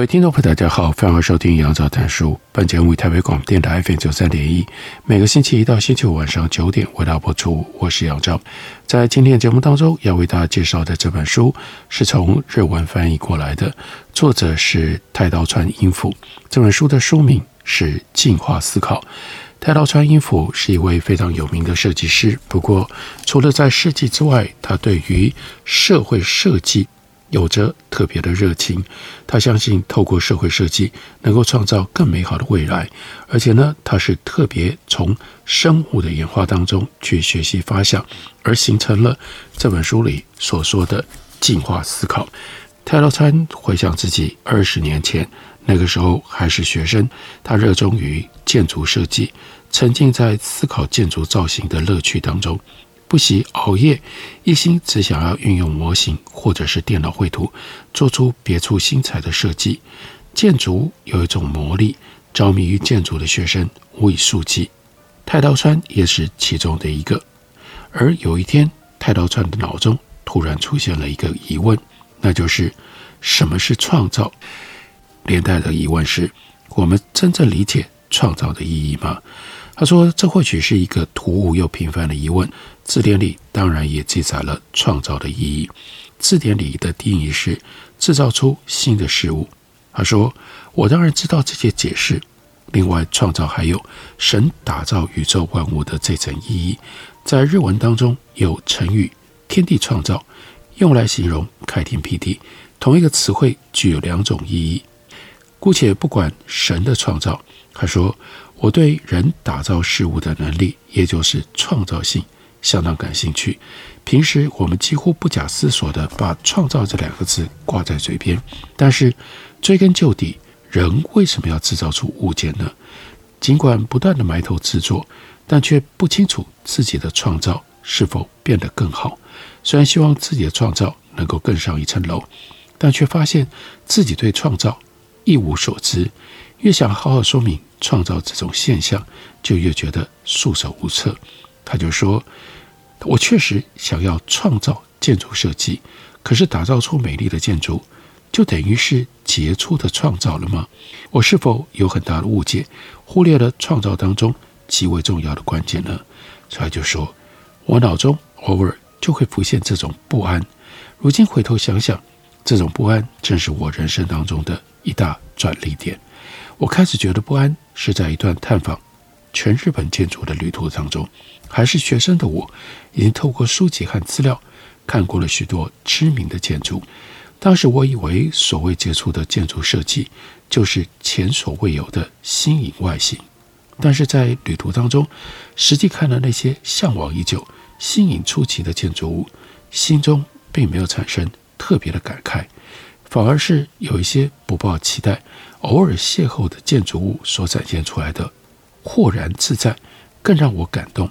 各位听众朋友，大家好，欢迎收听杨照谈书。本节目为台北广播电台 FM 九三点一，每个星期一到星期五晚上九点为大家播出。我是杨照，在今天的节目当中要为大家介绍的这本书是从日文翻译过来的，作者是太刀川英夫。这本书的书名是《进化思考》。太刀川英夫是一位非常有名的设计师，不过除了在设计之外，他对于社会设计。有着特别的热情，他相信透过社会设计能够创造更美好的未来，而且呢，他是特别从生物的演化当中去学习发想，而形成了这本书里所说的进化思考。太刀川回想自己二十年前那个时候还是学生，他热衷于建筑设计，沉浸在思考建筑造型的乐趣当中。不惜熬夜，一心只想要运用模型或者是电脑绘图，做出别出心裁的设计。建筑有一种魔力，着迷于建筑的学生无以数计。太刀川也是其中的一个。而有一天，太刀川的脑中突然出现了一个疑问，那就是什么是创造？连带的疑问是：我们真正理解创造的意义吗？他说：“这或许是一个突兀又平凡的疑问。字典里当然也记载了创造的意义。字典里的定义是制造出新的事物。”他说：“我当然知道这些解释。另外，创造还有神打造宇宙万物的这层意义。在日文当中有成语‘天地创造’，用来形容开天辟地。同一个词汇具有两种意义。姑且不管神的创造，他说。”我对人打造事物的能力，也就是创造性，相当感兴趣。平时我们几乎不假思索地把“创造”这两个字挂在嘴边，但是追根究底，人为什么要制造出物件呢？尽管不断地埋头制作，但却不清楚自己的创造是否变得更好。虽然希望自己的创造能够更上一层楼，但却发现自己对创造一无所知。越想好好说明。创造这种现象，就越觉得束手无策。他就说：“我确实想要创造建筑设计，可是打造出美丽的建筑，就等于是杰出的创造了吗？我是否有很大的误解，忽略了创造当中极为重要的关键呢？”所以他就说：“我脑中偶尔就会浮现这种不安。如今回头想想，这种不安正是我人生当中的一大转捩点。”我开始觉得不安，是在一段探访全日本建筑的旅途当中。还是学生的我，已经透过书籍和资料看过了许多知名的建筑。当时我以为所谓杰出的建筑设计，就是前所未有的新颖外形。但是在旅途当中，实际看了那些向往已久、新颖出奇的建筑物，心中并没有产生特别的感慨。反而是有一些不抱期待，偶尔邂逅的建筑物所展现出来的豁然自在，更让我感动。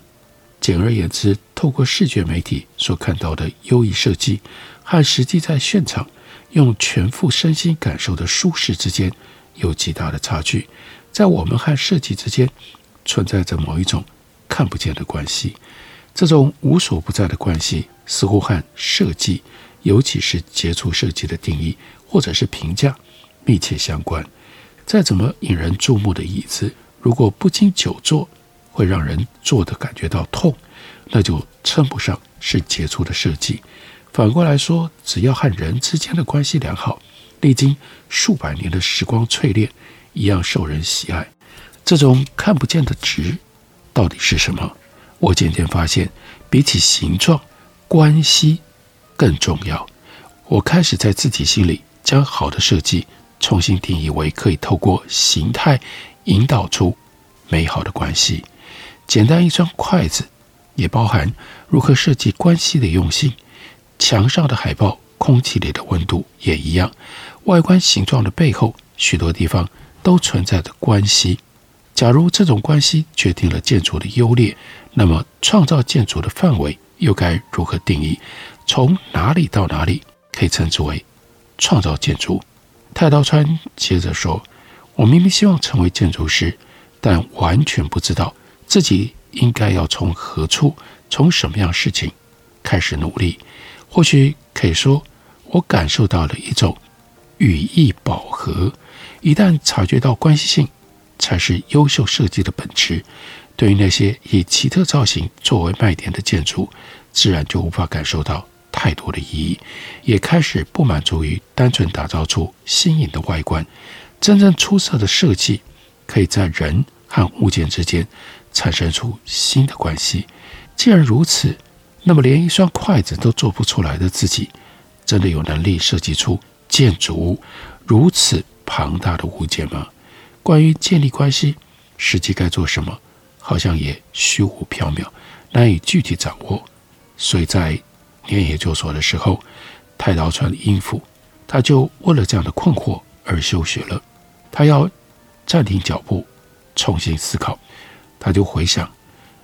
简而言之，透过视觉媒体所看到的优异设计，和实际在现场用全副身心感受的舒适之间，有极大的差距。在我们和设计之间，存在着某一种看不见的关系。这种无所不在的关系，似乎和设计。尤其是杰出设计的定义或者是评价密切相关。再怎么引人注目的椅子，如果不经久坐会让人坐的感觉到痛，那就称不上是杰出的设计。反过来说，只要和人之间的关系良好，历经数百年的时光淬炼，一样受人喜爱。这种看不见的值到底是什么？我渐渐发现，比起形状，关系。更重要，我开始在自己心里将好的设计重新定义为可以透过形态引导出美好的关系。简单一双筷子，也包含如何设计关系的用心。墙上的海报、空气里的温度也一样。外观形状的背后，许多地方都存在着关系。假如这种关系决定了建筑的优劣，那么创造建筑的范围又该如何定义？从哪里到哪里可以称之为创造建筑？太刀川接着说：“我明明希望成为建筑师，但完全不知道自己应该要从何处、从什么样事情开始努力。或许可以说，我感受到了一种语义饱和。一旦察觉到关系性，才是优秀设计的本质。对于那些以奇特造型作为卖点的建筑，自然就无法感受到。”太多的意义，也开始不满足于单纯打造出新颖的外观。真正出色的设计，可以在人和物件之间产生出新的关系。既然如此，那么连一双筷子都做不出来的自己，真的有能力设计出建筑物如此庞大的物件吗？关于建立关系，实际该做什么，好像也虚无缥缈，难以具体掌握。所以在念研究所的时候，太刀川应付，他就为了这样的困惑而休学了。他要暂停脚步，重新思考。他就回想，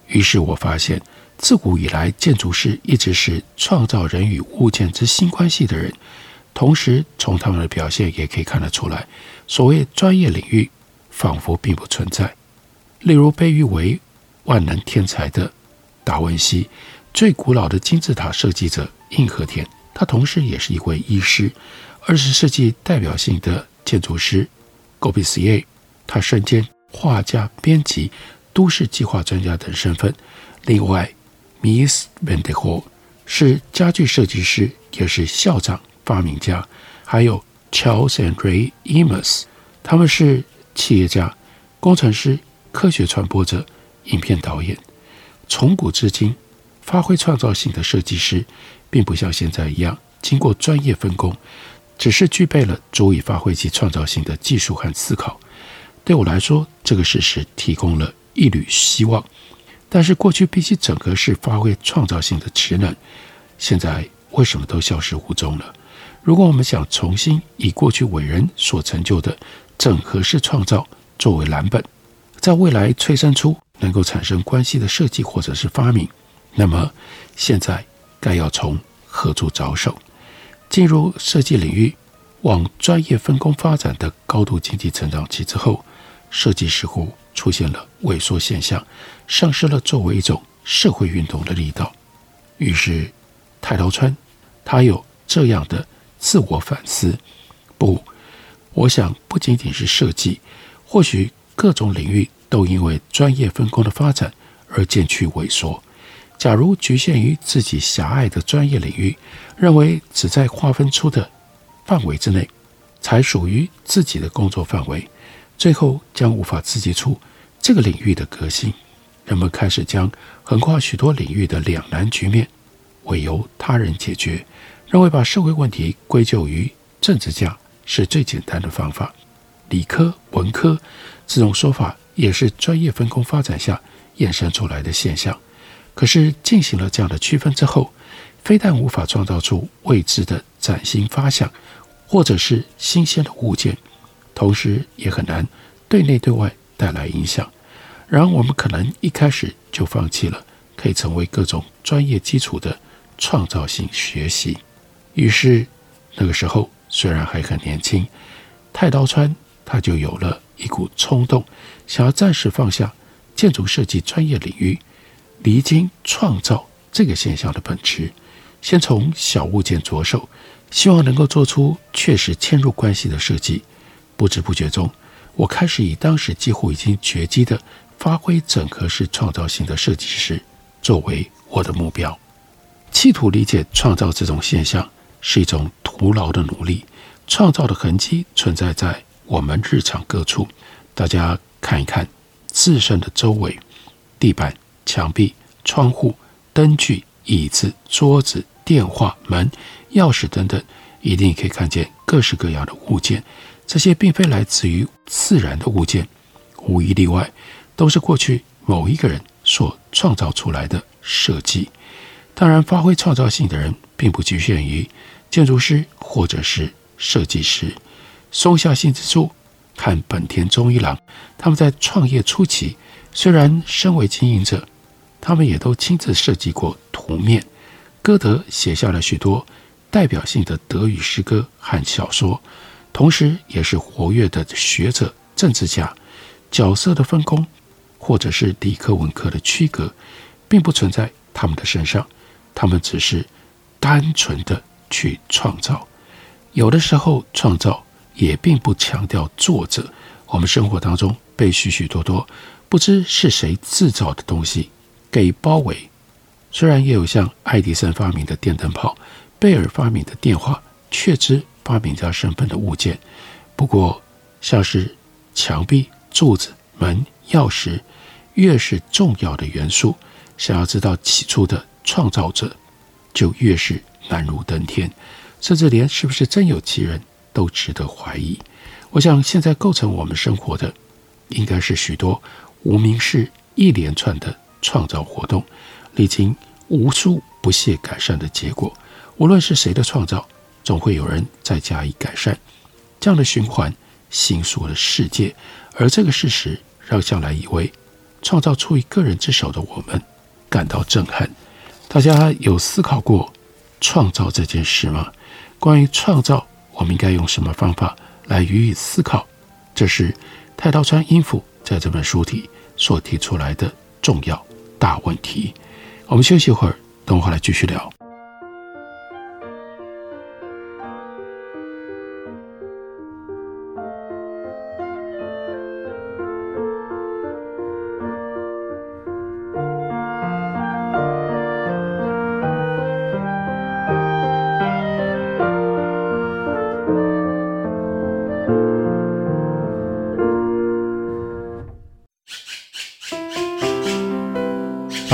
于是我发现，自古以来，建筑师一直是创造人与物件之新关系的人。同时，从他们的表现也可以看得出来，所谓专业领域仿佛并不存在。例如，被誉为万能天才的达文西。最古老的金字塔设计者应和田，他同时也是一位医师。二十世纪代表性的建筑师戈比斯耶，他身兼画家、编辑、都市计划专家等身份。另外，米斯温德霍是家具设计师，也是校长、发明家。还有 Charles and Ray Emmons，他们是企业家、工程师、科学传播者、影片导演。从古至今。发挥创造性的设计师，并不像现在一样经过专业分工，只是具备了足以发挥其创造性的技术和思考。对我来说，这个事实提供了一缕希望。但是，过去必须整合式发挥创造性的职能，现在为什么都消失无踪了？如果我们想重新以过去伟人所成就的整合式创造作为蓝本，在未来催生出能够产生关系的设计或者是发明。那么，现在该要从何处着手？进入设计领域，往专业分工发展的高度经济成长期之后，设计似乎出现了萎缩现象，丧失了作为一种社会运动的力道。于是，太刀川他有这样的自我反思：不，我想不仅仅是设计，或许各种领域都因为专业分工的发展而渐趋萎缩。假如局限于自己狭隘的专业领域，认为只在划分出的范围之内才属于自己的工作范围，最后将无法刺激出这个领域的革新。人们开始将横跨许多领域的两难局面委由他人解决，认为把社会问题归咎于政治家是最简单的方法。理科、文科这种说法也是专业分工发展下衍生出来的现象。可是进行了这样的区分之后，非但无法创造出未知的崭新发想，或者是新鲜的物件，同时也很难对内对外带来影响。然而，我们可能一开始就放弃了可以成为各种专业基础的创造性学习。于是，那个时候虽然还很年轻，太刀川他就有了一股冲动，想要暂时放下建筑设计专业领域。离经创造这个现象的本质，先从小物件着手，希望能够做出确实嵌入关系的设计。不知不觉中，我开始以当时几乎已经绝迹的发挥整合式创造性的设计师作为我的目标，企图理解创造这种现象是一种徒劳的努力。创造的痕迹存在在我们日常各处，大家看一看自身的周围，地板。墙壁、窗户、灯具、椅子、桌子、电话、门、钥匙等等，一定可以看见各式各样的物件。这些并非来自于自然的物件，无一例外，都是过去某一个人所创造出来的设计。当然，发挥创造性的人并不局限于建筑师或者是设计师。松下幸之助和本田忠一郎，他们在创业初期，虽然身为经营者，他们也都亲自设计过图面。歌德写下了许多代表性的德语诗歌和小说，同时也是活跃的学者、政治家。角色的分工，或者是理科文科的区隔，并不存在他们的身上。他们只是单纯的去创造，有的时候创造也并不强调作者。我们生活当中被许许多多不知是谁制造的东西给包围，虽然也有像爱迪生发明的电灯泡、贝尔发明的电话，确知发明家身份的物件。不过，像是墙壁、柱子、门、钥匙，越是重要的元素，想要知道起初的。创造者就越是难如登天，甚至连是不是真有其人都值得怀疑。我想，现在构成我们生活的，应该是许多无名氏一连串的创造活动，历经无数不懈改善的结果。无论是谁的创造，总会有人再加以改善。这样的循环形塑了世界，而这个事实让向来以为创造出于个人之手的我们感到震撼。大家有思考过创造这件事吗？关于创造，我们应该用什么方法来予以思考？这是太刀川英夫在这本书里所提出来的重要大问题。我们休息一会儿，等会儿来继续聊。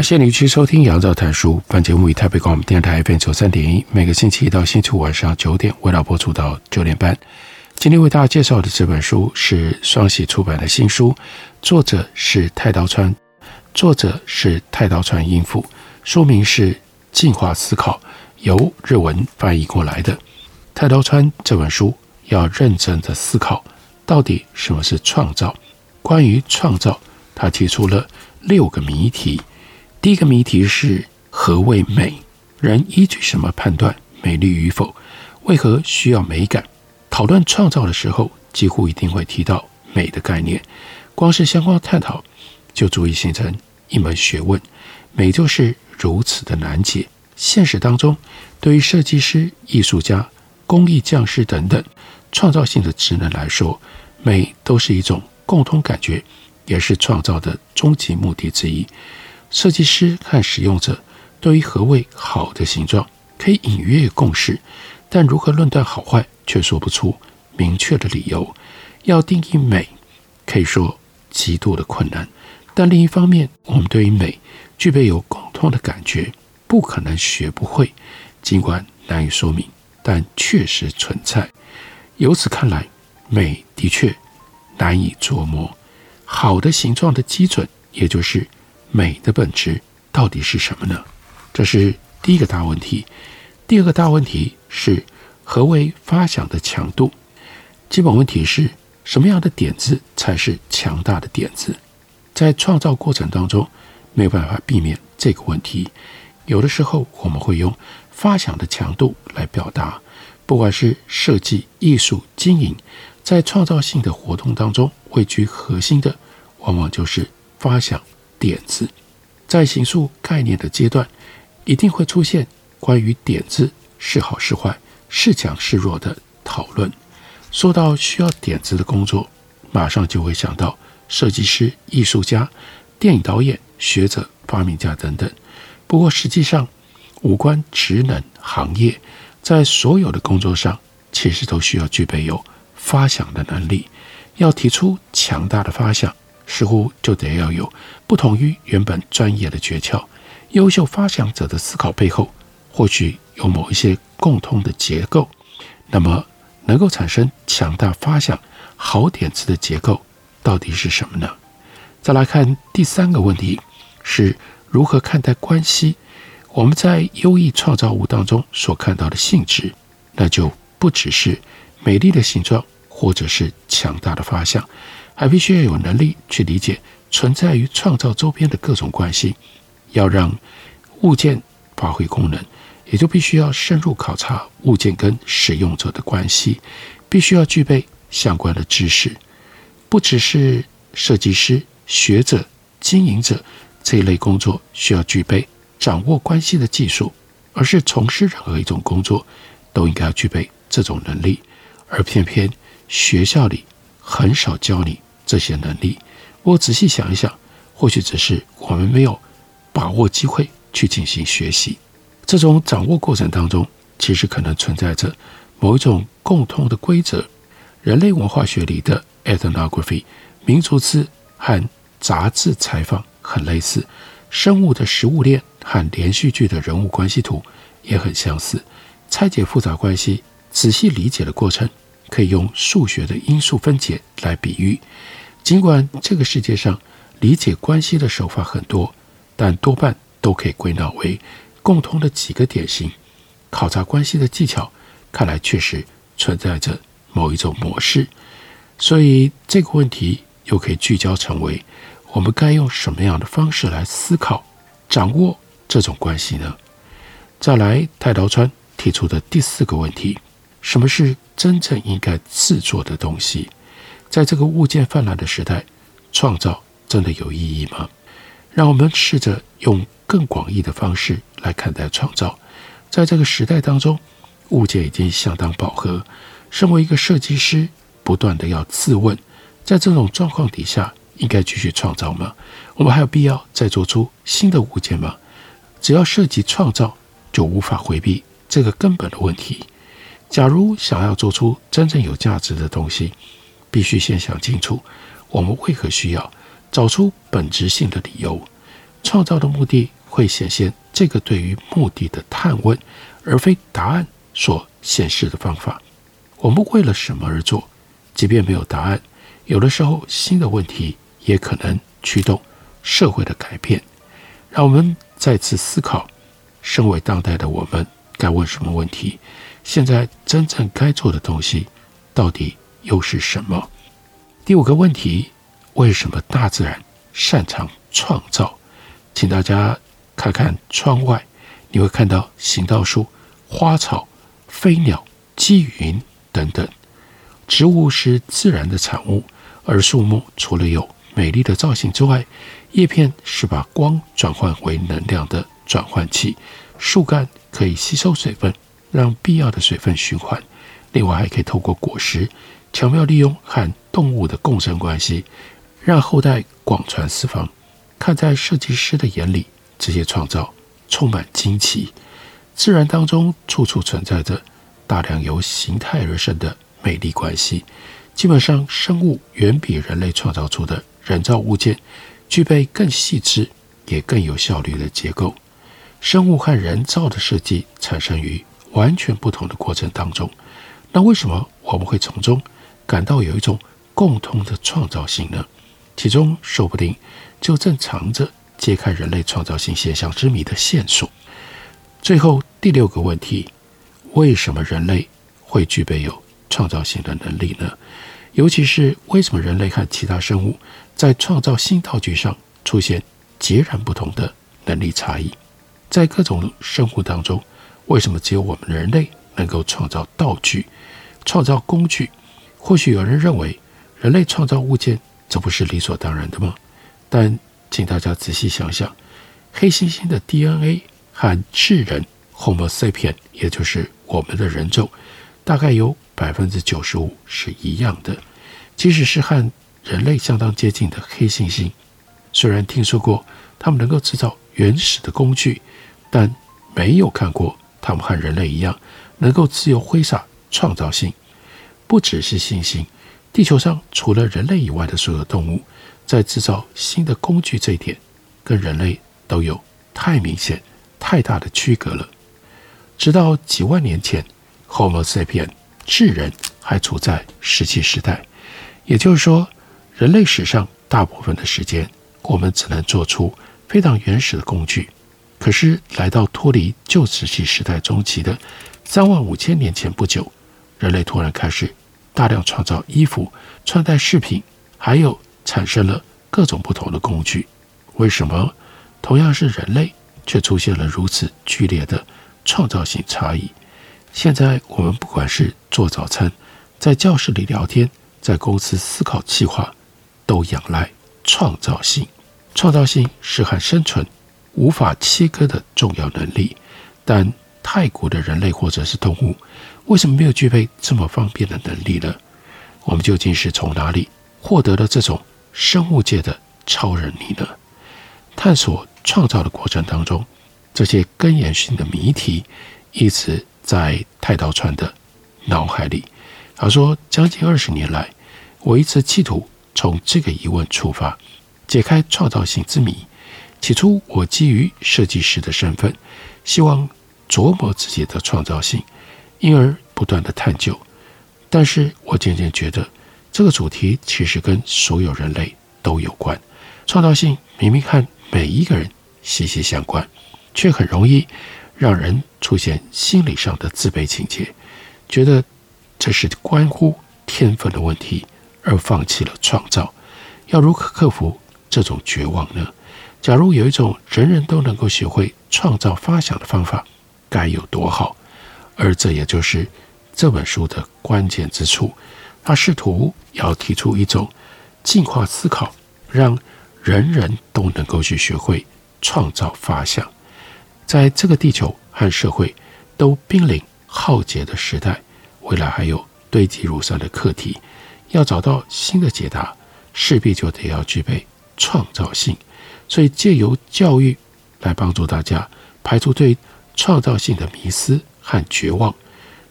感谢您去收听《杨照谈书》。本节目以台北广播电台 FM 九三点一，每个星期一到星期五晚上九点，为大家播出到九点半。今天为大家介绍的这本书是双喜出版的新书，作者是太刀川，作者是太刀川英夫，书名是《进化思考》，由日文翻译过来的。太刀川这本书要认真的思考，到底什么是创造？关于创造，他提出了六个谜题。第一个谜题是何谓美？人依据什么判断美丽与否？为何需要美感？讨论创造的时候，几乎一定会提到美的概念。光是相关探讨，就足以形成一门学问。美就是如此的难解。现实当中，对于设计师、艺术家、工艺匠师等等创造性的职能来说，美都是一种共通感觉，也是创造的终极目的之一。设计师和使用者对于何谓好的形状可以隐约共识，但如何论断好坏却说不出明确的理由。要定义美，可以说极度的困难。但另一方面，我们对于美具备有共通的感觉，不可能学不会。尽管难以说明，但确实存在。由此看来，美的确难以琢磨。好的形状的基准，也就是美的本质，到底是什么呢？这是第一个大问题。第二个大问题是何为发想的强度？基本问题是什么样的点子才是强大的点子？在创造过程当中，没有办法避免这个问题。有的时候，我们会用发想的强度来表达，不管是设计、艺术、经营，在创造性的活动当中，位居核心的，往往就是发想点子。在形塑概念的阶段，一定会出现关于点子是好是坏、是强是弱的讨论。说到需要点子的工作，马上就会想到设计师、艺术家、电影导演、学者、发明家等等。不过实际上，无关职能行业，在所有的工作上，其实都需要具备有发想的能力。要提出强大的发想，似乎就得要有不同于原本专业的诀窍。优秀发想者的思考背后，或许有某一些共通的结构。那么，能够产生强大发想、好点子的结构到底是什么呢？再来看第三个问题，是如何看待关系？我们在优异创造物当中所看到的性质，那就不只是美丽的形状，或者是强大的发想，还必须要有能力去理解存在于创造周边的各种关系，要让物件发挥功能。也就必须要深入考察物件跟使用者的关系，必须要具备相关的知识，不只是设计师、学者、经营者这一类工作需要具备掌握关系的技术，而是从事任何一种工作都应该要具备这种能力，而偏偏学校里很少教你这些能力。我仔细想一想，或许只是我们没有把握机会去进行学习。这种掌握过程当中，其实可能存在着某一种共通的规则。人类文化学里的 ethnography 民族志和杂志采访很类似，生物的食物链和连续剧的人物关系图也很相似。拆解复杂关系、仔细理解的过程，可以用数学的因数分解来比喻。尽管这个世界上理解关系的手法很多，但多半都可以归纳为。共通的几个典型，考察关系的技巧，看来确实存在着某一种模式，所以这个问题又可以聚焦成为：我们该用什么样的方式来思考、掌握这种关系呢？再来，太刀川提出的第四个问题：什么是真正应该制作的东西？在这个物件泛滥的时代，创造真的有意义吗？让我们试着用更广义的方式来看待创造。在这个时代当中，物件已经相当饱和。身为一个设计师，不断地要自问：在这种状况底下，应该继续创造吗？我们还有必要再做出新的物件吗？只要涉及创造，就无法回避这个根本的问题。假如想要做出真正有价值的东西，必须先想清楚我们为何需要。找出本质性的理由，创造的目的会显现这个对于目的的探问，而非答案所显示的方法。我们为了什么而做？即便没有答案，有的时候新的问题也可能驱动社会的改变。让我们再次思考：身为当代的我们，该问什么问题？现在真正该做的东西，到底又是什么？第五个问题。为什么大自然擅长创造？请大家看看窗外，你会看到行道树、花草、飞鸟、积云等等。植物是自然的产物，而树木除了有美丽的造型之外，叶片是把光转换为能量的转换器，树干可以吸收水分，让必要的水分循环。另外，还可以透过果实巧妙利用和动物的共生关系。让后代广传四方。看在设计师的眼里，这些创造充满惊奇。自然当中处处存在着大量由形态而生的美丽关系。基本上，生物远比人类创造出的人造物件具备更细致也更有效率的结构。生物和人造的设计产生于完全不同的过程当中。那为什么我们会从中感到有一种共通的创造性呢？其中说不定就正藏着揭开人类创造性现象之谜的线索。最后第六个问题：为什么人类会具备有创造性的能力呢？尤其是为什么人类和其他生物在创造新道具上出现截然不同的能力差异？在各种生物当中，为什么只有我们人类能够创造道具、创造工具？或许有人认为，人类创造物件。这不是理所当然的吗？但请大家仔细想想，黑猩猩的 DNA 和智人 Homo sapien，也就是我们的人种，大概有百分之九十五是一样的。即使是和人类相当接近的黑猩猩，虽然听说过他们能够制造原始的工具，但没有看过他们和人类一样能够自由挥洒创造性。不只是猩猩。地球上除了人类以外的所有动物，在制造新的工具这一点，跟人类都有太明显、太大的区隔了。直到几万年前，Homo sapien 智人还处在石器时代，也就是说，人类史上大部分的时间，我们只能做出非常原始的工具。可是，来到脱离旧石器时代中期的三万五千年前不久，人类突然开始。大量创造衣服、穿戴饰品，还有产生了各种不同的工具。为什么同样是人类，却出现了如此剧烈的创造性差异？现在我们不管是做早餐、在教室里聊天、在公司思考计划，都仰赖创造性。创造性是和生存无法切割的重要能力，但太古的人类或者是动物。为什么没有具备这么方便的能力呢？我们究竟是从哪里获得了这种生物界的超能力呢？探索创造的过程当中，这些根源性的谜题一直在太刀川的脑海里。他说，将近二十年来，我一直企图从这个疑问出发，解开创造性之谜。起初，我基于设计师的身份，希望琢磨自己的创造性。因而不断的探究，但是我渐渐觉得这个主题其实跟所有人类都有关。创造性明明和每一个人息息相关，却很容易让人出现心理上的自卑情结，觉得这是关乎天分的问题，而放弃了创造。要如何克服这种绝望呢？假如有一种人人都能够学会创造发想的方法，该有多好！而这也就是这本书的关键之处，他试图要提出一种进化思考，让人人都能够去学会创造发想。在这个地球和社会都濒临浩劫的时代，未来还有堆积如山的课题，要找到新的解答，势必就得要具备创造性。所以借由教育来帮助大家排除对创造性的迷思。和绝望，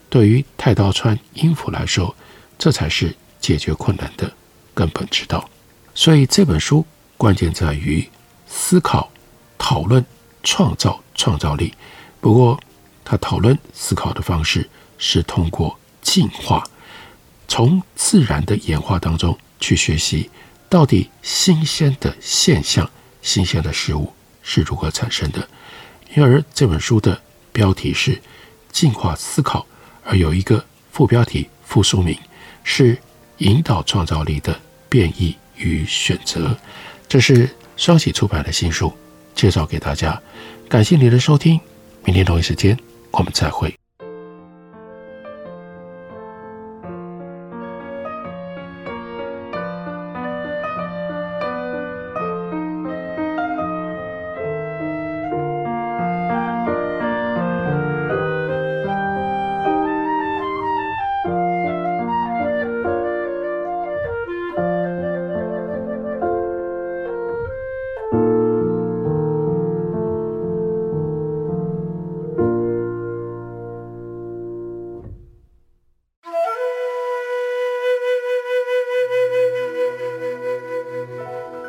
对于太刀川英夫来说，这才是解决困难的根本之道。所以这本书关键在于思考、讨论、创造创造力。不过，他讨论思考的方式是通过进化，从自然的演化当中去学习，到底新鲜的现象、新鲜的事物是如何产生的。因而这本书的标题是。进化思考，而有一个副标题、副书名是“引导创造力的变异与选择”。这是双喜出版的新书，介绍给大家。感谢您的收听，明天同一时间我们再会。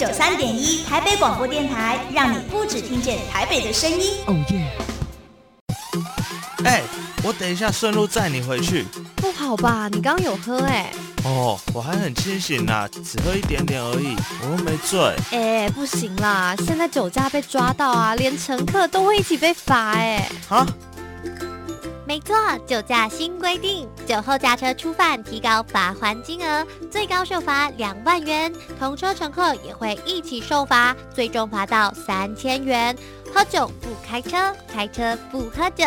九三点一台北广播电台，让你不只听见台北的声音。哦耶！哎，我等一下顺路载你回去。不好吧？你刚刚有喝哎。哦，我还很清醒啦，只喝一点点而已，我又没醉。哎，不行啦，现在酒驾被抓到啊，连乘客都会一起被罚哎。啊？没错，酒驾新规定，酒后驾车初犯提高罚还金额，最高受罚两万元，同车乘客也会一起受罚，最终罚到三千元。喝酒不开车，开车不喝酒。